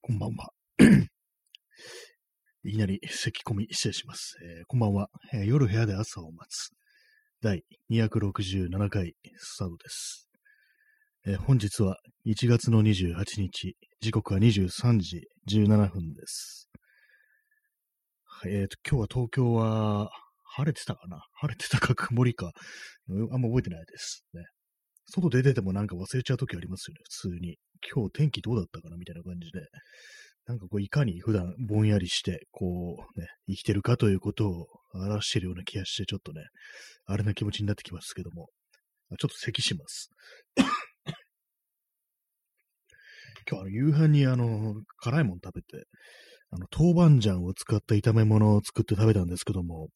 こんばんは。いきなり咳込み失礼します。えーこんばんは、えー夜部屋で朝を待つ。第267回スタートです。えー本日は1月の28日、時刻は23時17分です。えーと、今日は東京は晴れてたかな？晴れてたか曇りか、あんま覚えてないですね。外出ててもなんか忘れちゃう時ありますよね、普通に。今日天気どうだったかなみたいな感じで。なんかこう、いかに普段ぼんやりして、こう、ね、生きてるかということを表しているような気がして、ちょっとね、あれな気持ちになってきますけども。ちょっと咳します。今日あの、夕飯にあの、辛いもの食べて、あの、豆板醤を使った炒め物を作って食べたんですけども、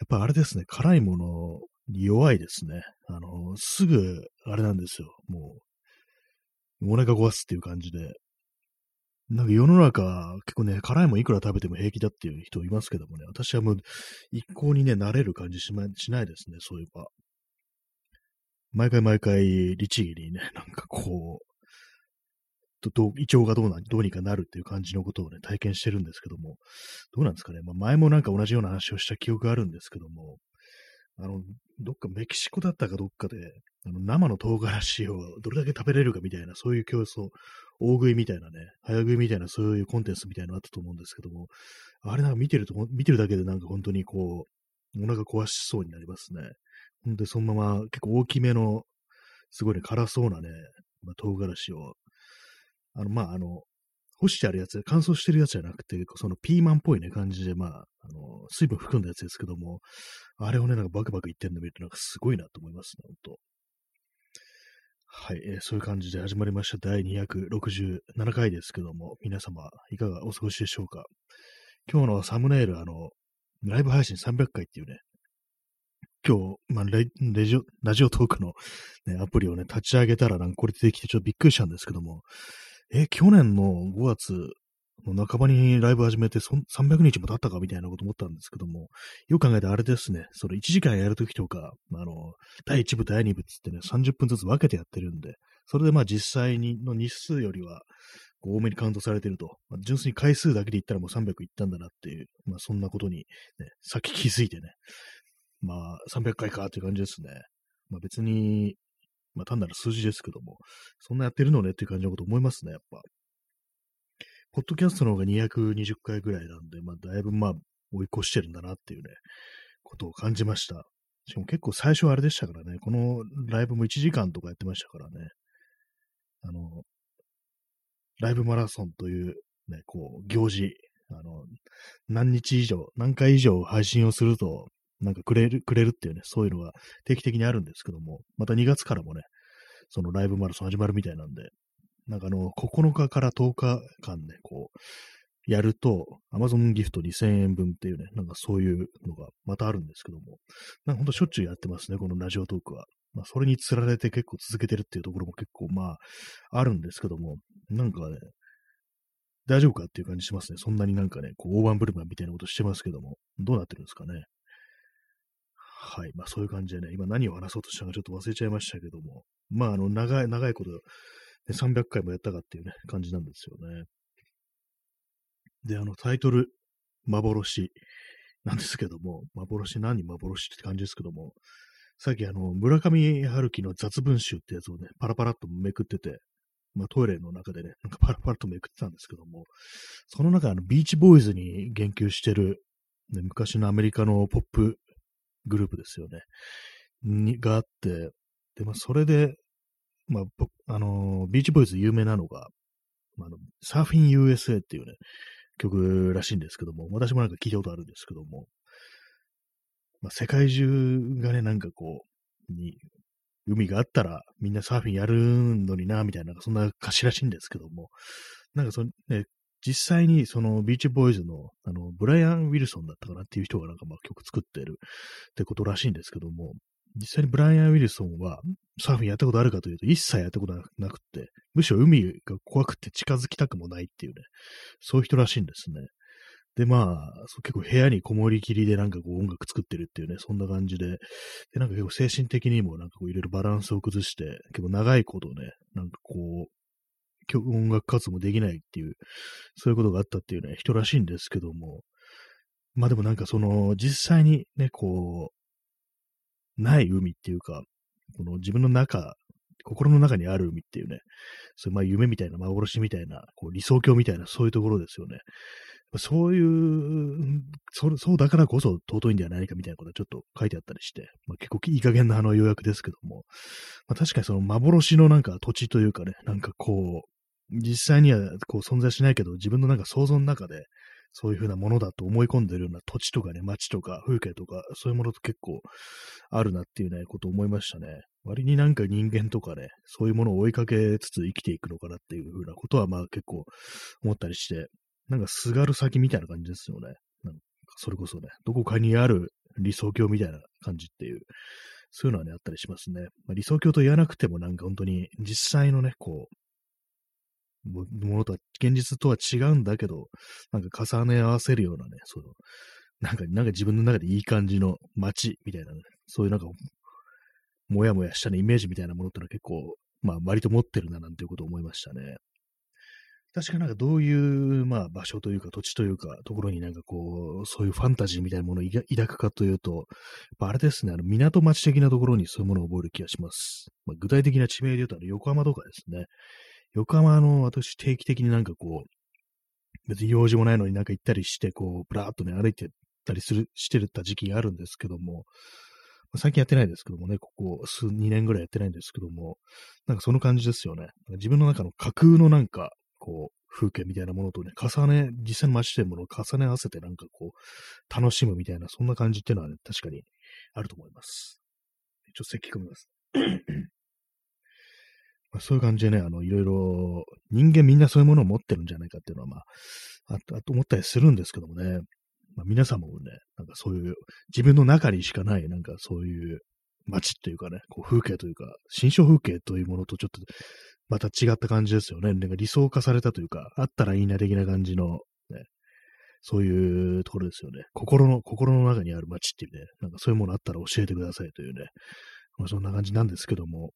やっぱあれですね、辛いものに弱いですね。あの、すぐ、あれなんですよ、もう、お腹壊すっていう感じで、なんか世の中、結構ね、辛いもんいくら食べても平気だっていう人いますけどもね、私はもう一向にね、慣れる感じし,、ま、しないですね、そういえば。毎回毎回、律儀にね、なんかこう、とど胃腸がどうな、どうにかなるっていう感じのことをね、体験してるんですけども、どうなんですかね。まあ、前もなんか同じような話をした記憶があるんですけども、あの、どっかメキシコだったかどっかで、あの生の唐辛子をどれだけ食べれるかみたいな、そういう競争、大食いみたいなね、早食いみたいな、そういうコンテンツみたいなのあったと思うんですけども、あれなんか見てると、見てるだけでなんか本当にこう、お腹壊しそうになりますね。ほんで、そのまま結構大きめの、すごいね、辛そうなね、まあ、唐辛子を、あの、まあ、あの、干してあるやつ、乾燥してるやつじゃなくて、そのピーマンっぽいね、感じで、まあ、あの、水分含んだやつですけども、あれをね、なんかバクバクいってんの見るとなんかすごいなと思いますね、ほんと。はい、えーそういう感じで始まりました第267回ですけども、皆様いかがお過ごしでしょうか？今日のサムネイル、あの、ライブ配信300回っていうね、今日、まあレジオ、ラジオトークの、ね、アプリをね、立ち上げたらなんかこれ出てきてちょっとびっくりしたんですけども、え去年の5月もう半ばにライブ始めてそ300日も経ったかみたいなこと思ったんですけども、よく考えてあれですね、その1時間やるときとか、あの、第1部、第2部っつってね、30分ずつ分けてやってるんで、それでまあ実際にの日数よりは、多めにカウントされてると。まあ、純粋に回数だけで言ったらもう300いったんだなっていう、まあそんなことに、ね、さっき気づいてね、まあ300回かっていう感じですね。まあ別に、まあ単なる数字ですけども、そんなやってるのねっていう感じのこと思いますね、やっぱ。ポッドキャストの方が220回ぐらいなんで、まあだいぶまあ追い越してるんだなっていうね、ことを感じました。しかも結構最初はあれでしたからね、このライブも1時間とかやってましたからね。あの、ライブマラソンというね、こう、行事、あの、何日以上、何回以上配信をすると、なんかくれる、くれるっていうね、そういうのが定期的にあるんですけども、また2月からもね、そのライブマラソン始まるみたいなんで、なんかあの、9日から10日間ね、こう、やると、Amazon ギフト2000円分っていうね、なんかそういうのがまたあるんですけども、なんかほんとしょっちゅうやってますね、このラジオトークは。まあ、それにつられて結構続けてるっていうところも結構まあ、あるんですけども、なんかね、大丈夫かっていう感じしますね。そんなになんかね、こう、大盤振る舞いみたいなことしてますけども、どうなってるんですかね。はい。まあそういう感じでね、今何を話そうとしたかちょっと忘れちゃいましたけども、まああの、長い、長いこと、ね、300回もやったかっていうね、感じなんですよね。で、あの、タイトル、幻なんですけども、幻何幻って感じですけども、さっきあの、村上春樹の雑文集ってやつをね、パラパラっとめくってて、まあトイレの中でね、なんかパラパラっとめくってたんですけども、その中あの、ビーチボーイズに言及してる、ね、昔のアメリカのポップグループですよね。に、があって、で、まあ、それで、まあ、あのビーチボーイズ有名なのが、まあ、サーフィン USA っていうね、曲らしいんですけども、私もなんか聞いたことあるんですけども、まあ、世界中がね、なんかこう、に、海があったらみんなサーフィンやるのにな、みたいな、そんな歌詞らしいんですけども、なんかそのね、実際にそのビーチボーイズの、あの、ブライアン・ウィルソンだったかなっていう人がなんかまあ曲作ってるってことらしいんですけども、実際にブライアン・ウィルソンはサーフィンやったことあるかというと一切やったことなくて、むしろ海が怖くて近づきたくもないっていうね、そういう人らしいんですね。で、まあ、結構部屋にこもりきりでなんかこう音楽作ってるっていうね、そんな感じで、で、なんか結構精神的にもなんかこういろいろバランスを崩して、結構長いことね、なんかこう、音楽活動もできないっていう、そういうことがあったっていうね、人らしいんですけども、まあでもなんかその、実際にね、こう、ない海っていうか、この自分の中、心の中にある海っていうね、そういうまあ夢みたいな、幻みたいな、こう理想郷みたいな、そういうところですよね。そういう、そそうだからこそ尊いんではないかみたいなことがちょっと書いてあったりして、まあ、結構いい加減なあの予約ですけども、まあ、確かにその幻のなんか土地というかね、なんかこう、実際にはこう存在しないけど、自分のなんか想像の中で、そういうふうなものだと思い込んでるような土地とかね、街とか風景とか、そういうものと結構あるなっていうね、ことを思いましたね。割になんか人間とかね、そういうものを追いかけつつ生きていくのかなっていうふうなことは、まあ結構思ったりして、なんかすがる先みたいな感じですよね。なんかそれこそね、どこかにある理想郷みたいな感じっていう、そういうのはね、あったりしますね。まあ、理想郷と言わなくてもなんか本当に実際のね、こう、ものとは、現実とは違うんだけど、なんか重ね合わせるようなね、その、なんか、なんか自分の中でいい感じの街みたいなね、そういうなんか、もやもやしたね、イメージみたいなものってのは結構、まあ割と持ってるななんていうことを思いましたね。確かなんかどういう、まあ場所というか土地というかところになんかこう、そういうファンタジーみたいなものを抱くかというと、あれですね、あの港町的なところにそういうものを覚える気がします。まあ、具体的な地名で言うと横浜とかですね。横浜の私定期的になんかこう、別に用事もないのになんか行ったりして、こう、ぶらーっとね、歩いてたりする、してた時期があるんですけども、最近やってないですけどもね、ここ数、2年ぐらいやってないんですけども、なんかその感じですよね。自分の中の架空のなんか、こう、風景みたいなものとね、重ね、実際に街でものを重ね合わせてなんかこう、楽しむみたいな、そんな感じっていうのはね、確かにあると思います。ちょっと咳込みます。まあ、そういう感じでね、あの、いろいろ、人間みんなそういうものを持ってるんじゃないかっていうのは、まあ、ああと思ったりするんですけどもね、まあ、皆さんもね、なんかそういう、自分の中にしかない、なんかそういう街っていうかね、こう風景というか、新象風景というものとちょっとまた違った感じですよね。なんか理想化されたというか、あったらいいな的な感じの、ね、そういうところですよね。心の、心の中にある街っていうね、なんかそういうものあったら教えてくださいというね、まあ、そんな感じなんですけども、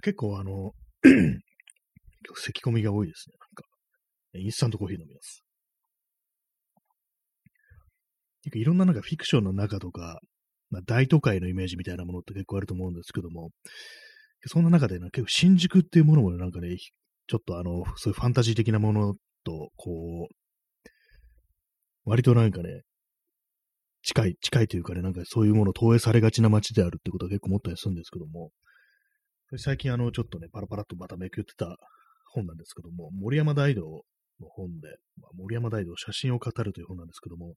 結構あの、咳込みが多いですね。なんか、インスタントコーヒー飲みます。結構いろんななんかフィクションの中とか、まあ、大都会のイメージみたいなものって結構あると思うんですけども、そんな中で、ね、結構新宿っていうものもなんかね、ちょっとあの、そういうファンタジー的なものと、こう、割となんかね、近い、近いというかね、なんかそういうもの投影されがちな街であるってことは結構思ったりするんですけども、最近あの、ちょっとね、パラパラとまためくってた本なんですけども、森山大道の本で、まあ、森山大道写真を語るという本なんですけども、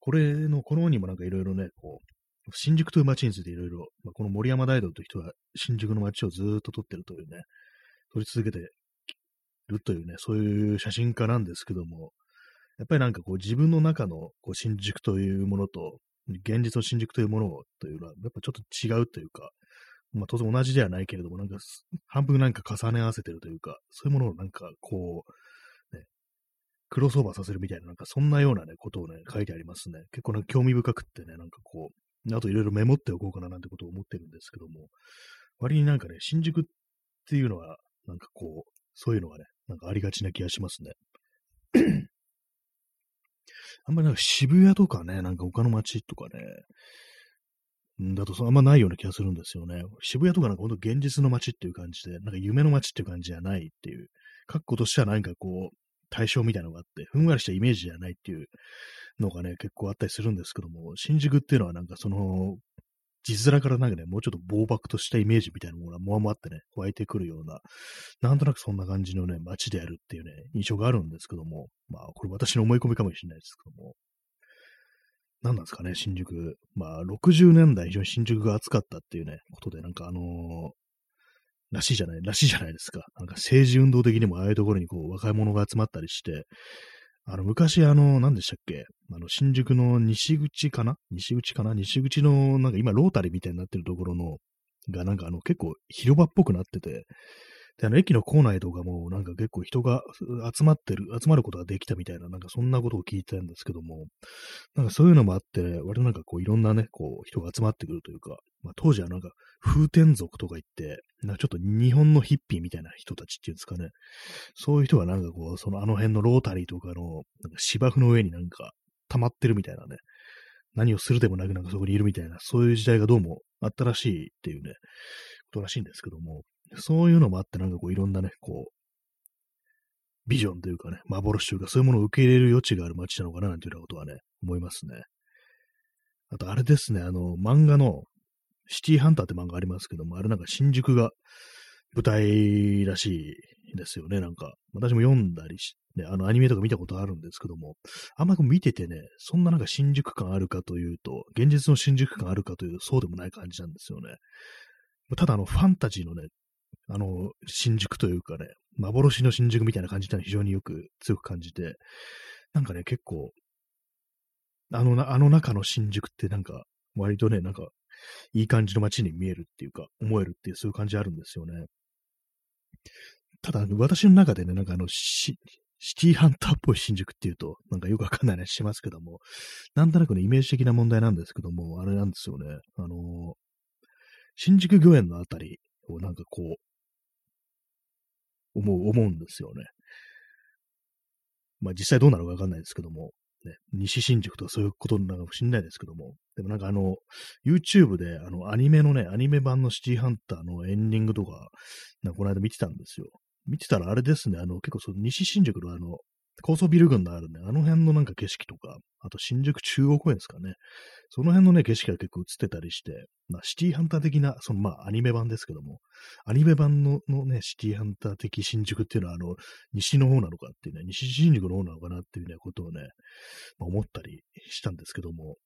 これの、この本にもなんかいろいろね、こう、新宿という街についていろいろ、まあ、この森山大道という人は新宿の街をずっと撮ってるというね、撮り続けてるというね、そういう写真家なんですけども、やっぱりなんかこう自分の中のこう新宿というものと、現実の新宿というものというのは、やっぱちょっと違うというか、まあ当然同じではないけれども、なんか半分なんか重ね合わせてるというか、そういうものをなんかこう、ね、クロスオーバーさせるみたいな、なんかそんなようなね、ことをね、書いてありますね。結構ね、興味深くってね、なんかこう、あといろいろメモっておこうかななんてことを思ってるんですけども、割になんかね、新宿っていうのは、なんかこう、そういうのがね、なんかありがちな気がしますね。あんまりなんか渋谷とかね、なんか他の街とかね、だとあんまないような気がするんですよね。渋谷とかなんかほんと現実の街っていう感じで、なんか夢の街っていう感じじゃないっていう、格好としてはなんかこう、対象みたいなのがあって、ふんわりしたイメージじゃないっていうのがね、結構あったりするんですけども、新宿っていうのはなんかその、字面からなんかね、もうちょっと暴漠としたイメージみたいなものがもわもわってね、湧いてくるような、なんとなくそんな感じのね、街であるっていうね、印象があるんですけども、まあ、これ私の思い込みかもしれないですけども、何なんですかね、新宿。まあ、60年代非常に新宿が暑かったっていうね、ことで、なんかあのー、らしいじゃない、らしいじゃないですか。なんか政治運動的にもああいうところにこう若者が集まったりして、あの、昔、あの、何でしたっけあの、新宿の西口かな？西口かな？西口の、なんか今、ロータリーみたいになってるところの、が、なんかあの、結構広場っぽくなってて、で、あの、駅の構内とかも、なんか結構人が集まってる、集まることができたみたいな、なんかそんなことを聞いたんですけども、なんかそういうのもあって、ね割となんかこう、いろんなね、こう、人が集まってくるというか、まあ、当時はなんか、風天族とか言って、なんかちょっと日本のヒッピーみたいな人たちっていうんですかね、そういう人がなんかこう、そのあの辺のロータリーとかの、なんか芝生の上になんか溜まってるみたいなね、何をするでもなくなんかそこにいるみたいな、そういう時代がどうもあったらしいっていうね、ことらしいんですけども、そういうのもあって、なんかこういろんなね、こう、ビジョンというかね、幻というか、そういうものを受け入れる余地がある街なのかな、なんていうようなことはね、思いますね。あと、あれですね、あの、漫画の、シティハンターって漫画ありますけども、あれなんか新宿が舞台らしいですよね、なんか。私も読んだりし、ね、あのアニメとか見たことあるんですけども、あんま見ててね、そんななんか新宿感あるかというと、現実の新宿感あるかというと、そうでもない感じなんですよね。ただあの、ファンタジーのね、あの、新宿というかね、幻の新宿みたいな感じってのは非常によく強く感じて、なんかね、結構、あの、あの中の新宿ってなんか、割とね、なんか、いい感じの街に見えるっていうか、思えるっていう、そういう感じあるんですよね。ただ、私の中でね、なんかあの、シティハンターっぽい新宿っていうと、なんかよくわかんない話しますけども、なんとなくね、イメージ的な問題なんですけども、あれなんですよね。あの新宿御苑のあたりをなんかこう、思う、思うんですよね。まあ実際どうなるかわかんないですけども、ね、西新宿とかそういうことなのかもしれないですけども、でもなんかあの、YouTube であのアニメのね、アニメ版のシティハンターのエンディングとか、なんかこの間見てたんですよ。見てたらあれですね、あの結構その西新宿のあの、高層ビル群のあるね、あの辺のなんか景色とか、あと新宿中央公園ですかね。その辺のね、景色が結構映ってたりして、まあ、シティハンター的な、そのまあ、アニメ版ですけども、アニメ版ののね、シティハンター的新宿っていうのは、あの、西の方なのかっていうね、西新宿の方なのかなっていうね、ことをね、まあ、思ったりしたんですけども、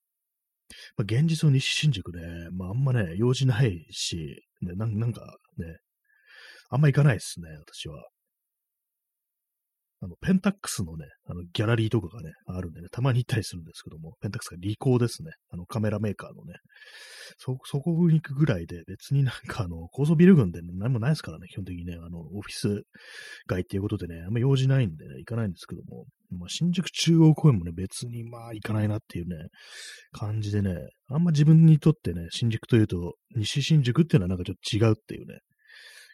まあ、現実の西新宿ね、まあ、あんまね、用事ないし、ね、なんかね、あんま行かないですね、私は。あの、ペンタックスのね、あの、ギャラリーとかがね、あるんでね、たまに行ったりするんですけども、ペンタックスがリコーですね。あの、カメラメーカーのね。そ、そこに行くぐらいで、別になんかあの、高層ビル群で、何もないですからね、基本的にね、あの、オフィス街っていうことでね、あんま用事ないんでね、行かないんですけども、まあ、新宿中央公園もね、別にまあ行かないなっていうね、感じでね、あんま自分にとってね、新宿というと、西新宿っていうのはなんかちょっと違うっていうね、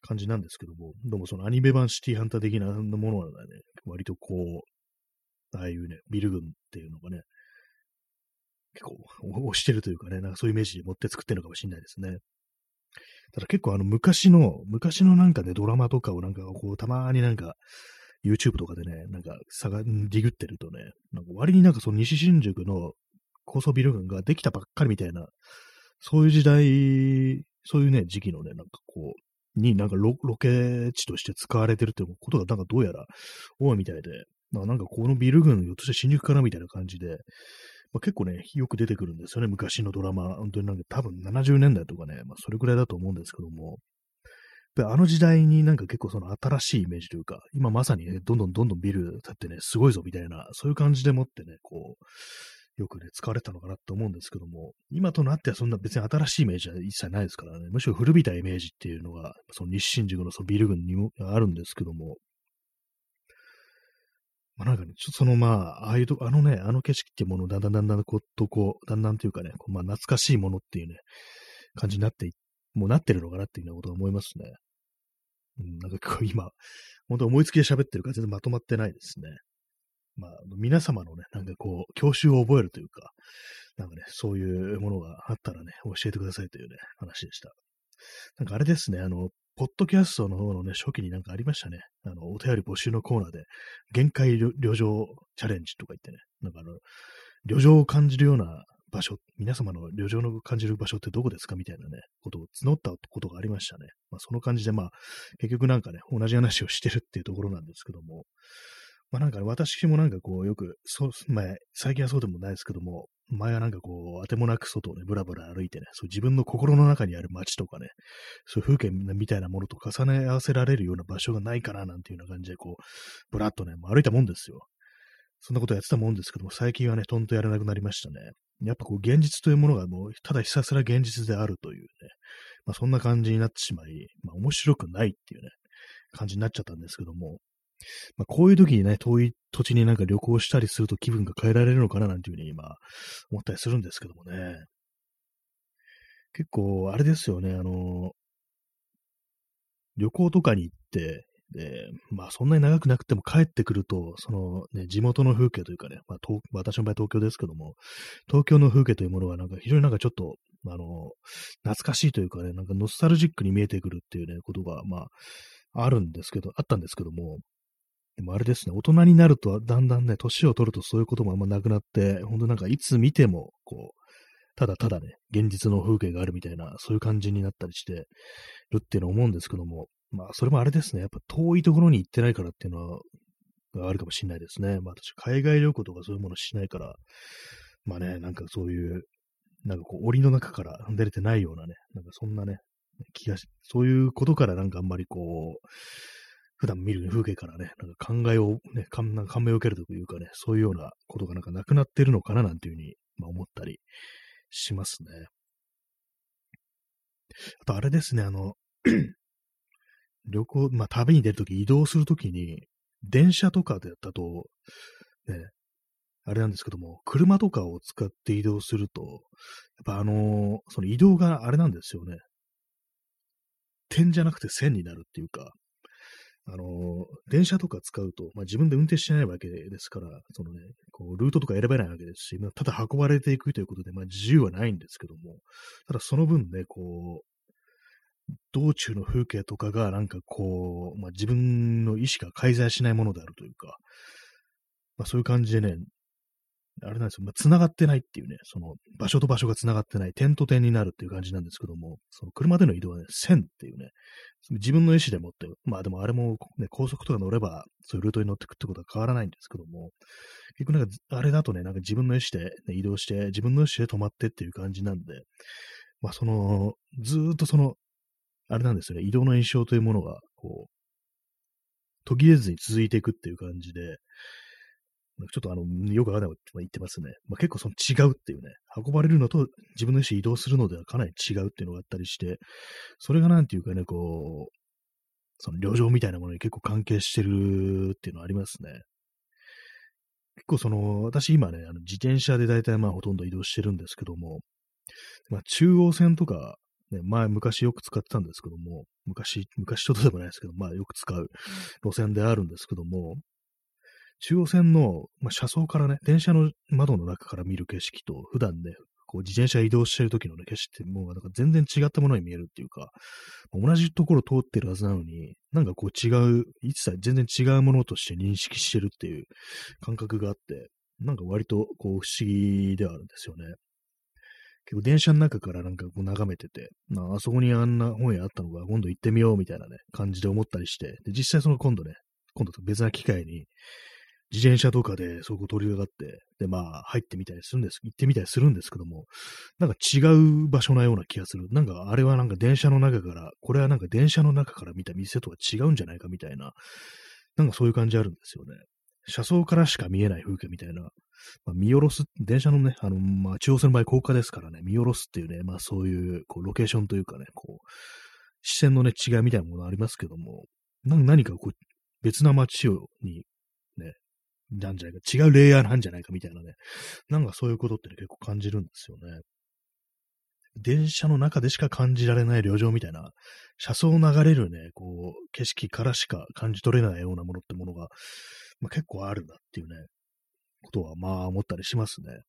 感じなんですけども、どうもそのアニメ版シティハンター的なものはね、割とこう、ああいうね、ビル群っていうのがね、結構押してるというかね、なんかそういうイメージ持って作ってるのかもしれないですね。ただ結構あの昔の、昔のなんかね、ドラマとかをなんかこう、たまになんか、YouTube とかでね、なんか、さが、ディグってるとね、なんか割になんかその西新宿の高層ビル群ができたばっかりみたいな、そういう時代、そういうね、時期のね、なんかこう、になんかロケ地として使われてるってことがなんかどうやら多いみたいで、なんかこのビル群ひょっとして新宿かなみたいな感じで、まあ、結構ね、よく出てくるんですよね、昔のドラマ。本当になんか多分70年代とかね、まあそれくらいだと思うんですけども、あの時代になんか結構その新しいイメージというか、今まさにね、どんどんどんどんビル建ってね、すごいぞみたいな、そういう感じでもってね、こう、よくね、使われたのかなと思うんですけども、今となってはそんな別に新しいイメージは一切ないですからね、むしろ古びたイメージっていうのが、その西新宿のそのビル群にもあるんですけども、まあなんかね、ちょっとそのまあ、ああいうと、あのね、あの景色っていうものをだんだんだんだんこうとこう、だんだんというかね、こうまあ懐かしいものっていうね、感じになってもうなってるのかなっていうようなことは思いますね。うん、なんか今、本当思いつきで喋ってるから全然まとまってないですね。まあ、皆様のね、なんかこう、教習を覚えるというか、なんかね、そういうものがあったらね、教えてくださいというね、話でした。なんかあれですね、あの、ポッドキャストの方のね、初期になんかありましたね。あの、お便り募集のコーナーで、限界旅情チャレンジとか言ってね、なんかあの、旅情を感じるような場所、皆様の旅情の感じる場所ってどこですか？みたいなね、ことを募ったことがありましたね。まあ、その感じで、まあ、結局なんかね、同じ話をしてるっていうところなんですけども、まあなんか、ね、私もなんかこう、よく、そう、前、最近はそうでもないですけども、前はなんかこう、あてもなく外をね、ぶらぶら歩いてね、そう自分の心の中にある街とかね、そういう風景みたいなものと重ね合わせられるような場所がないかな、なんていうような感じで、こう、ぶらっとね、歩いたもんですよ。そんなことやってたもんですけども、最近はね、とんとやらなくなりましたね。やっぱこう、現実というものがもう、ただひたすら現実であるというね、まあそんな感じになってしまい、まあ面白くないっていうね、感じになっちゃったんですけども、まあ、こういう時にね、遠い土地になんか旅行したりすると気分が変えられるのかななんていうふうに今思ったりするんですけどもね。結構、あれですよね、あの、旅行とかに行って、で、まあそんなに長くなくても帰ってくると、そのね、地元の風景というかね、まあ、私の場合東京ですけども、東京の風景というものがなんか非常になんかちょっと、あの、懐かしいというかね、なんかノスタルジックに見えてくるっていうね、ことが、まあ、あるんですけど、あったんですけども、でもあれですね、大人になると、だんだんね、年を取るとそういうこともあんまなくなって、ほんとなんかいつ見ても、こう、ただただね、現実の風景があるみたいな、そういう感じになったりしてるっていうのを思うんですけども、まあ、それもあれですね、やっぱ遠いところに行ってないからっていうのは、あるかもしれないですね。まあ私、海外旅行とかそういうものしないから、まあね、なんかそういう、なんかこう、檻の中から出れてないようなね、なんかそんなね、気がし、そういうことからなんかあんまりこう、普段見る風景からね、なんか考えをね、感銘を受けるというかね、そういうようなことがなんかなくなってるのかななんていうふうに、まあ、思ったりしますね。あとあれですね、あの 旅行、まあ、旅に出るとき、移動するときに、電車とかでやったと、ね、あれなんですけども、車とかを使って移動すると、やっぱあのー、その移動があれなんですよね。点じゃなくて線になるっていうか、あの、電車とか使うと、まあ、自分で運転してないわけですから、そのね、こう、ルートとか選べないわけですし、まあ、ただ運ばれていくということで、まあ、自由はないんですけども、ただその分ね、こう、道中の風景とかがなんかこう、まあ、自分の意思が介在しないものであるというか、まあ、そういう感じでね、あれなんですよ、まあ、繋がってないっていうね、その場所と場所が繋がってない、点と点になるっていう感じなんですけども、その車での移動はね、線っていうね、自分の意思でもって、まあでもあれもね、高速とか乗れば、そういうルートに乗ってくってことは変わらないんですけども、結局なんか、あれだとね、なんか自分の意思で、ね、移動して、自分の意思で止まってっていう感じなんで、まあその、ずーっとそのあれなんですよね、移動の印象というものが、こう、途切れずに続いていくっていう感じで、ちょっとあの、よくわからないこと言ってますね。まあ、結構その違うっていうね、運ばれるのと自分の意思移動するのではかなり違うっていうのがあったりして、それがなんていうかね、こう、その旅情みたいなものに結構関係してるっていうのはありますね。結構その、私今ね、あの自転車で大体まあほとんど移動してるんですけども、まあ、中央線とかね、前昔よく使ってたんですけども、昔、昔ちょっとでもないですけど、まあよく使う路線であるんですけども、中央線の、まあ、車窓からね、電車の窓の中から見る景色と、普段ね、こう自転車移動してる時のね、景色ってもうなんか全然違ったものに見えるっていうか、同じところ通ってるはずなのに、なんかこう違う、一切全然違うものとして認識してるっていう感覚があって、なんか割とこう不思議ではあるんですよね。結構電車の中からなんかこう眺めてて、まあ、あそこにあんな本屋あったのが今度行ってみようみたいなね、感じで思ったりして、で、実際その今度ね、今度と別な機会に、自転車とかでそこ通り上がって、で、まあ、入ってみたりするんです、行ってみたりするんですけども、なんか違う場所なような気がする。なんかあれはなんか電車の中から、これはなんか電車の中から見た店とは違うんじゃないかみたいな、なんかそういう感じあるんですよね。車窓からしか見えない風景みたいな、まあ、見下ろす、電車のね、あの、まあ、中央線の場合高架ですからね、見下ろすっていうね、まあそういう、こう、ロケーションというかね、こう、視線のね、違いみたいなものありますけども、何かこう、別な街を、に、なんじゃないか、違うレイヤーなんじゃないかみたいなね、なんかそういうことってね、結構感じるんですよね。電車の中でしか感じられない旅情みたいな、車窓を流れるね、こう、景色からしか感じ取れないようなものってものが、まあ、結構あるなっていうね、ことはまあ思ったりしますね。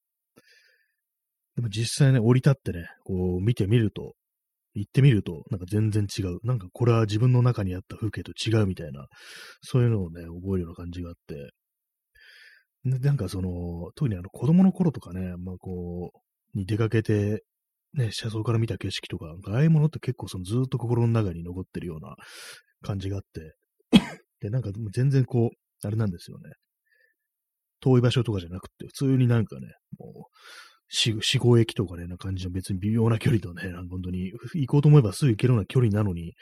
でも実際ね、降り立ってね、こう見てみると、行ってみると、なんか全然違う。なんかこれは自分の中にあった風景と違うみたいな、そういうのをね、覚えるような感じがあって、なんかその、特にあの子供の頃とかね、まあこう、に出かけて、ね、車窓から見た景色とか、ああいうものって結構そのずっと心の中に残ってるような感じがあって、で、なんか全然こう、あれなんですよね。遠い場所とかじゃなくて、普通になんかね、もう、四五駅とかね、な感じの別に微妙な距離とね、本当に行こうと思えばすぐ行けるような距離なのに、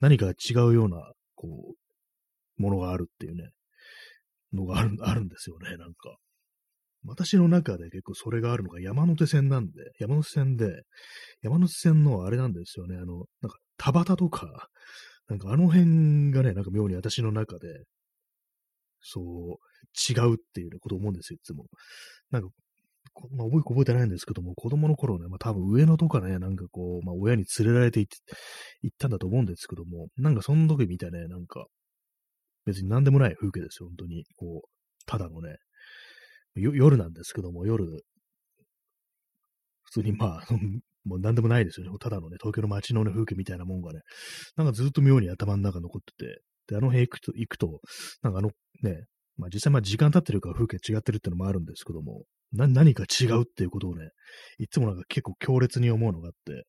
何か違うような、こう、ものがあるっていうね、のがあるあるんですよね、なんか。私の中で結構それがあるのが山手線なんで、山手線で、山手線のあれなんですよね、あの、なんか田畑とか、なんかあの辺がね、なんか妙に私の中で、そう、違うっていうことを思うんですよ、いつも。なんか、まあ、覚え覚えてないんですけども、子供の頃ね、まあ多分上野とかね、なんかこう、まあ親に連れられて行ったんだと思うんですけども、なんかその時見たね、なんか、別に何でもない風景ですよ、本当に。こう、ただのね、夜なんですけども、夜、普通にまあ、もう何でもないですよね。ただのね、東京の街のね、風景みたいなもんがね、なんかずっと妙に頭の中残ってて、で、あの辺行くと、行くと、なんかあのね、まあ実際まあ時間経ってるから風景違ってるってのもあるんですけども、な、何か違うっていうことをね、いつもなんか結構強烈に思うのがあって、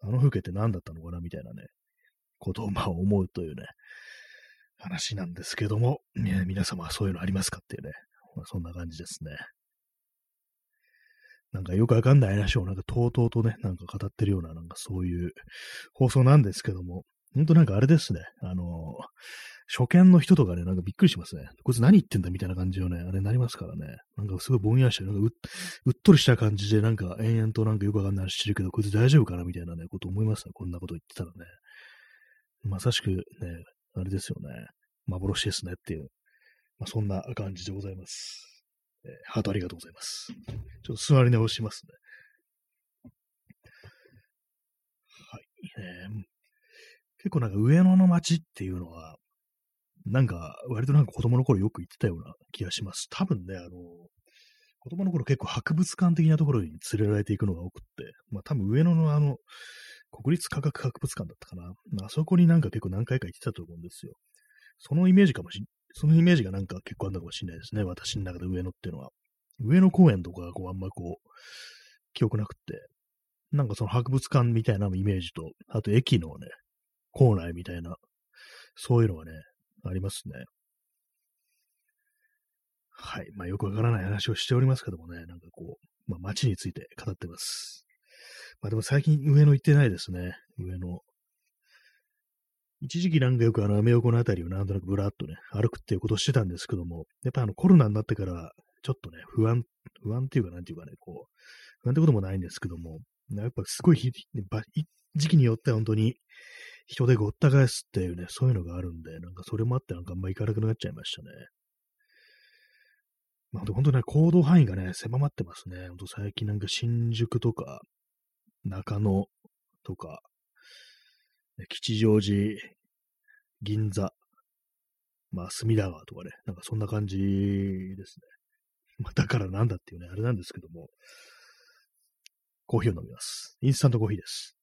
あの風景って何だったのかなみたいなね、ことをまあ思うというね、話なんですけども、皆様はそういうのありますかっていうね、まあ、そんな感じですね。なんかよくわかんない話をなんかとうとうとね、なんか語ってるような、なんかそういう放送なんですけども、ほんとなんかあれですね、あの初見の人とかね、なんかびっくりしますね。こいつ何言ってんだみたいな感じをね、あれになりますからね。なんかすごいぼんやりして、なんかううっとりした感じで、なんか延々となんかよくわかんない話してるけど、こいつ大丈夫かなみたいなね、こと思いますね。こんなこと言ってたらね。まさしくね、あれですよね。幻ですねっていう。まあ、そんな感じでございます。えー、ハートありがとうございます。ちょっと座り直しますね。はい。えー、結構なんか上野の街っていうのは、なんか、割となんか子供の頃よく行ってたような気がします。多分ね、あの、子供の頃結構博物館的なところに連れられていくのが多くって、まあ多分上野のあの、国立科学博物館だったかな。あそこになんか結構何回か行ってたと思うんですよ。そのイメージかもしん、そのイメージがなんか結構あるのかもしれないですね。私の中で上野っていうのは。上野公園とかこうあんまこう、記憶なくって、なんかその博物館みたいなイメージと、あと駅のね、構内みたいな、そういうのがね、ありますね。はい。まあよくわからない話をしておりますけどもね、なんかこう、まあ街について語ってます。まあでも最近上野行ってないですね。上野。一時期なんかよくあの、アメ横のあたりをなんとなくブラッとね、歩くっていうことをしてたんですけども、やっぱあのコロナになってから、ちょっとね、不安、不安っていうかなんていうかね、こう、不安ってこともないんですけども、やっぱすごい時期によっては本当に人でごった返すっていうね、そういうのがあるんで、なんかそれもあってなんかあんま行かなくなっちゃいましたね。まあ、本当ね、行動範囲がね、狭まってますね。本当最近なんか新宿とか、中野とか、吉祥寺、銀座、まあ、隅田川とかね、なんかそんな感じですね。まあ、だからなんだっていうね、あれなんですけども、コーヒーを飲みます。インスタントコーヒーです。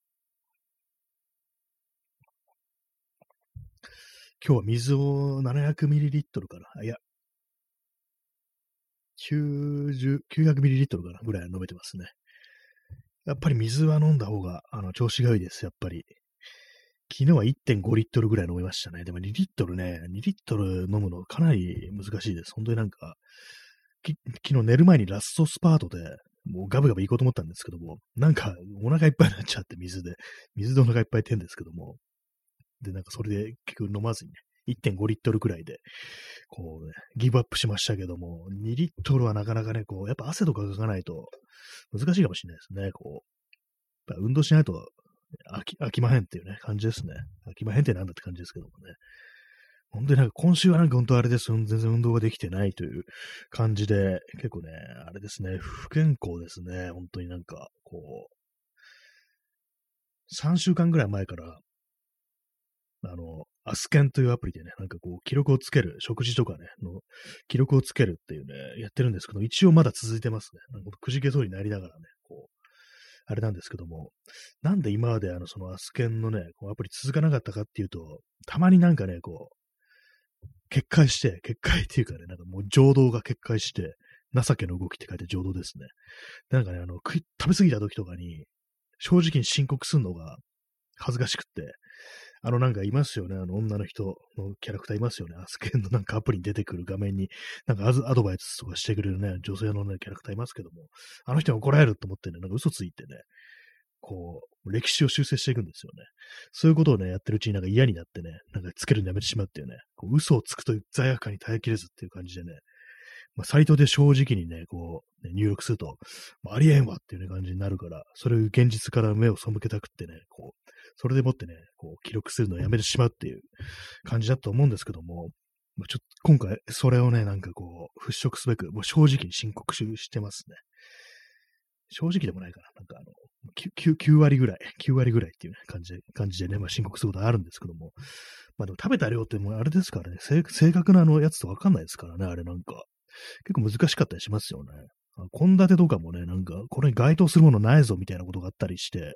今日は水を 700ml かな。いや、90、900ml かなぐらい飲めてますね。やっぱり水は飲んだ方が、あの、調子がいいです、やっぱり。昨日は1.5リットルぐらい飲みましたね。でも2リットルね、2リットル飲むのかなり難しいです。本当になんか、き昨日寝る前にラストスパートで、もうガブガブ行こうと思ったんですけども、なんかお腹いっぱいになっちゃって水で、水でお腹いっぱいってんですけども、で、なんかそれで結局飲まずにね、1.5リットルくらいで、こうね、ギブアップしましたけども、2リットルはなかなかね、こう、やっぱ汗とかかかないと難しいかもしれないですね、こう。やっぱ運動しないと飽き、飽きまへんっていうね、感じですね。飽きまへんってなんだって感じですけどもね。本当になんか今週はなんか本当あれです。全然運動ができてないという感じで、結構ね、あれですね、不健康ですね。本当になんか、こう、3週間ぐらい前から、あの、アスケンというアプリでね、なんかこう、記録をつける、食事とかね、の記録をつけるっていうね、やってるんですけど、一応まだ続いてますね。なんかくじけそうになりながらね、こう、あれなんですけども、なんで今まであの、そのアスケンのね、こうアプリ続かなかったかっていうと、たまになんかね、こう、決壊して、決壊っていうかね、なんかもう情動が決壊して、情けの動きって書いて情動ですね。なんかね、あの、食い、食べ過ぎた時とかに、正直に申告するのが恥ずかしくって、あのなんかいますよね。あの女の人のキャラクターいますよね。アスケンの なんかアプリに出てくる画面に、なんかアドバイスとかしてくれるね、女性のね、キャラクターいますけども、あの人に怒られると思ってね、なんか嘘ついてね、こう、歴史を修正していくんですよね。そういうことをね、やってるうちになんか嫌になってね、なんかつけるのやめてしまうっていうね、こう嘘をつくという罪悪感に耐えきれずっていう感じでね、まあ、サイトで正直にね、こう、ね、入力すると、まあ、ありえんわっていう、ね、感じになるから、それを現実から目を背けたくってね、こう、それでもってね、こう、記録するのをやめてしまうっていう感じだと思うんですけども、まあ、ちょっと今回、それをね、なんかこう、払拭すべく、もう正直に申告してますね。正直でもないかな。なんかあの、9, 9割ぐらい、9割ぐらいっていう、ね、感じで、感じでね、まあ申告することあるんですけども。まあでも食べた量ってもうあれですからね、正確なあのやつとわかんないですからね、あれなんか。結構難しかったりしますよね。献立とかもね、なんか、これに該当するものないぞみたいなことがあったりして、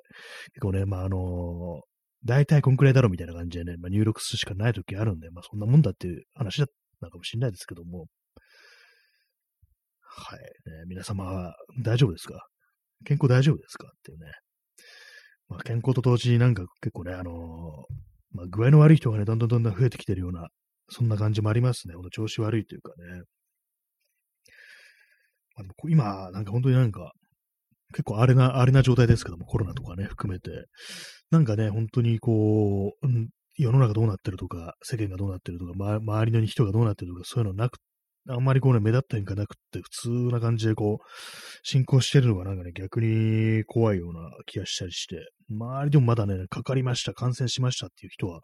結構ね、まああの、大体こんくらいだろうみたいな感じでね、まあ、入力するしかない時あるんで、まあそんなもんだっていう話だったかもしれないですけども。はい。ね、皆様、大丈夫ですか？健康大丈夫ですか？っていうね。まあ、健康と同時になんか結構ね、あのー、まあ、具合の悪い人がね、どんどんどんどん増えてきてるような、そんな感じもありますね。ほんと調子悪いというかね。まあ、今、なんか本当になんか、結構荒れな、荒れな状態ですけども、コロナとかね、含めて。なんかね、本当にこう、世の中どうなってるとか、世間がどうなってるとか、ま、周りの人がどうなってるとか、そういうのなくあんまりこうね、目立った変化なくって、普通な感じでこう、進行してるのがなんかね、逆に怖いような気がしたりして、周りでもまだね、かかりました、感染しましたっていう人は、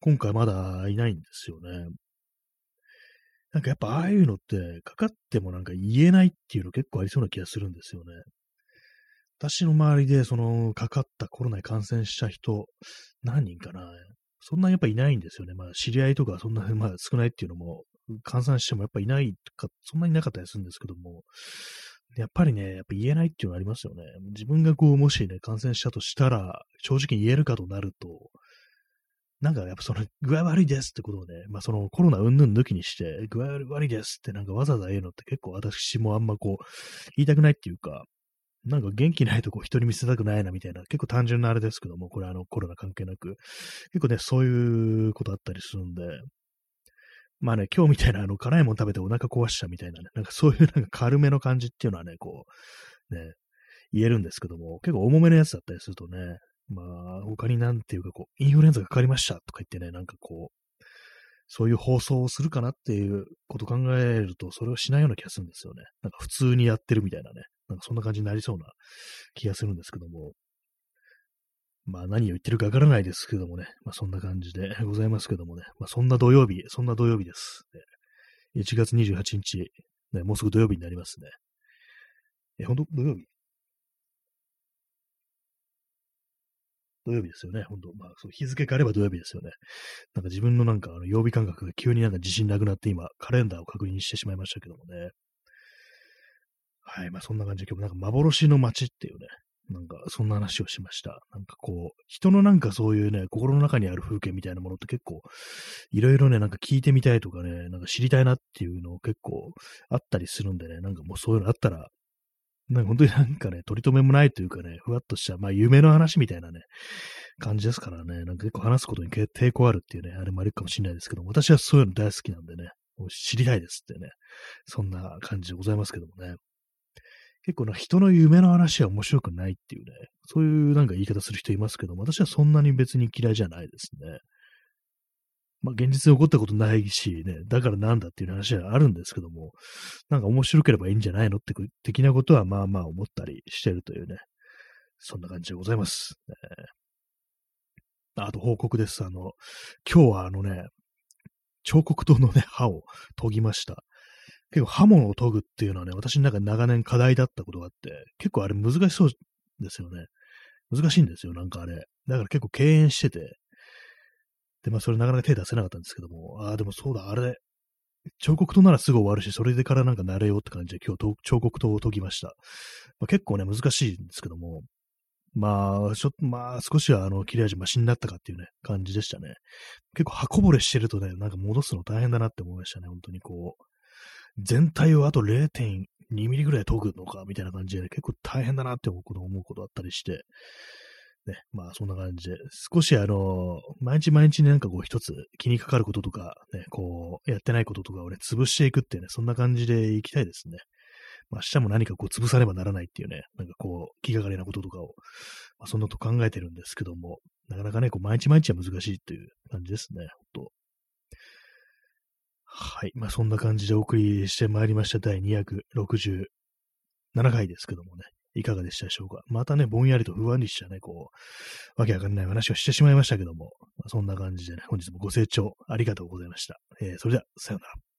今回まだいないんですよね。なんかやっぱああいうのって、かかってもなんか言えないっていうの結構ありそうな気がするんですよね。私の周りで、その、かかったコロナに感染した人、何人かなそんなやっぱいないんですよね。まあ、知り合いとかそんな、まあ、少ないっていうのも換算してもやっぱいないとか、そんなになかったりするんですけども、やっぱりね、やっぱ言えないっていうのありますよね。自分がこう、もしね、感染したとしたら、正直言えるかとなると、なんかやっぱその、具合悪いですってことをね、まあそのコロナうんぬん抜きにして、具合悪いですってなんかわざわざ言うのって結構私もあんまこう、言いたくないっていうか、なんか元気ないとこ人に見せたくないなみたいな、結構単純なあれですけども、これあのコロナ関係なく、結構ね、そういうことあったりするんで、まあね、今日みたいなあの辛いもの食べてお腹壊したみたいなね、なんかそういうなんか軽めの感じっていうのはね、こう、ね、言えるんですけども、結構重めのやつだったりするとね、まあ、他になんていうかこう、インフルエンザがかかりましたとか言ってね、なんかこう、そういう放送をするかなっていうこと考えると、それをしないような気がするんですよね。なんか普通にやってるみたいなね、なんかそんな感じになりそうな気がするんですけども、まあ何を言ってるかわからないですけどもね、まあそんな感じでございますけどもね、まあそんな土曜日、そんな土曜日です。1月28日、ね、もうすぐ土曜日になりますね。え、本当土曜日？土曜日ですよね、本当まあ、そう日付変われば土曜日ですよね。なんか自分のなんかあの曜日感覚が急になんか自信なくなって今、カレンダーを確認してしまいましたけどもね。はい、まあそんな感じで今日なんか幻の街っていうね、なんか、そんな話をしました。なんかこう、人のなんかそういうね、心の中にある風景みたいなものって結構、いろいろね、なんか聞いてみたいとかね、なんか知りたいなっていうのを結構あったりするんでね、なんかもうそういうのあったら、なんか本当になんかね、取り留めもないというかね、ふわっとした、まあ夢の話みたいなね、感じですからね、なんか結構話すことに抵抗あるっていうね、あれもあるかもしれないですけど、私はそういうの大好きなんでね、もう知りたいですってね、そんな感じでございますけどもね。結構な人の夢の話は面白くないっていうね、そういうなんか言い方する人いますけども、私はそんなに別に嫌いじゃないですね。まあ現実で起こったことないしね、だからなんだっていう話はあるんですけども、なんか面白ければいいんじゃないのって的なことはまあまあ思ったりしてるというね、そんな感じでございます。えあと報告です。あの、今日はあのね、彫刻刀のね、刃を研ぎました。結構刃物を研ぐっていうのはね、私の中で長年課題だったことがあって、結構あれ難しそうですよね。難しいんですよ、なんかあれ。だから結構敬遠してて。で、まあそれなかなか手出せなかったんですけども、ああ、でもそうだ、あれ、彫刻刀ならすぐ終わるし、それでからなんか慣れようって感じで今日彫刻刀を研ぎました。まあ、結構ね、難しいんですけども、まあ、ちょっと、まあ、少しは、あの、切れ味マシになったかっていうね、感じでしたね。結構、刃こぼれしてるとね、なんか戻すの大変だなって思いましたね、本当にこう。全体をあと0.2ミリぐらい研ぐのか、みたいな感じで、ね、結構大変だなって思うこと思うことあったりして、ね、まあそんな感じで、少しあの、毎日毎日ね、なんかこう一つ気にかかることとか、ね、こう、やってないこととかをね、潰していくってね、そんな感じでいきたいですね。まあ明日も何かこう潰さねばならないっていうね、なんかこう、気がかりなこととかを、まあそんなこと考えてるんですけども、なかなかね、こう毎日毎日は難しいっていう感じですね、ほんと。はい。まあ、そんな感じでお送りしてまいりました。第267回ですけどもね。いかがでしたでしょうか？またね、ぼんやりと不安にしちゃね、こう、わけわかんない話をしてしまいましたけども、そんな感じでね、本日もご清聴ありがとうございました。えー、それでは、さようなら。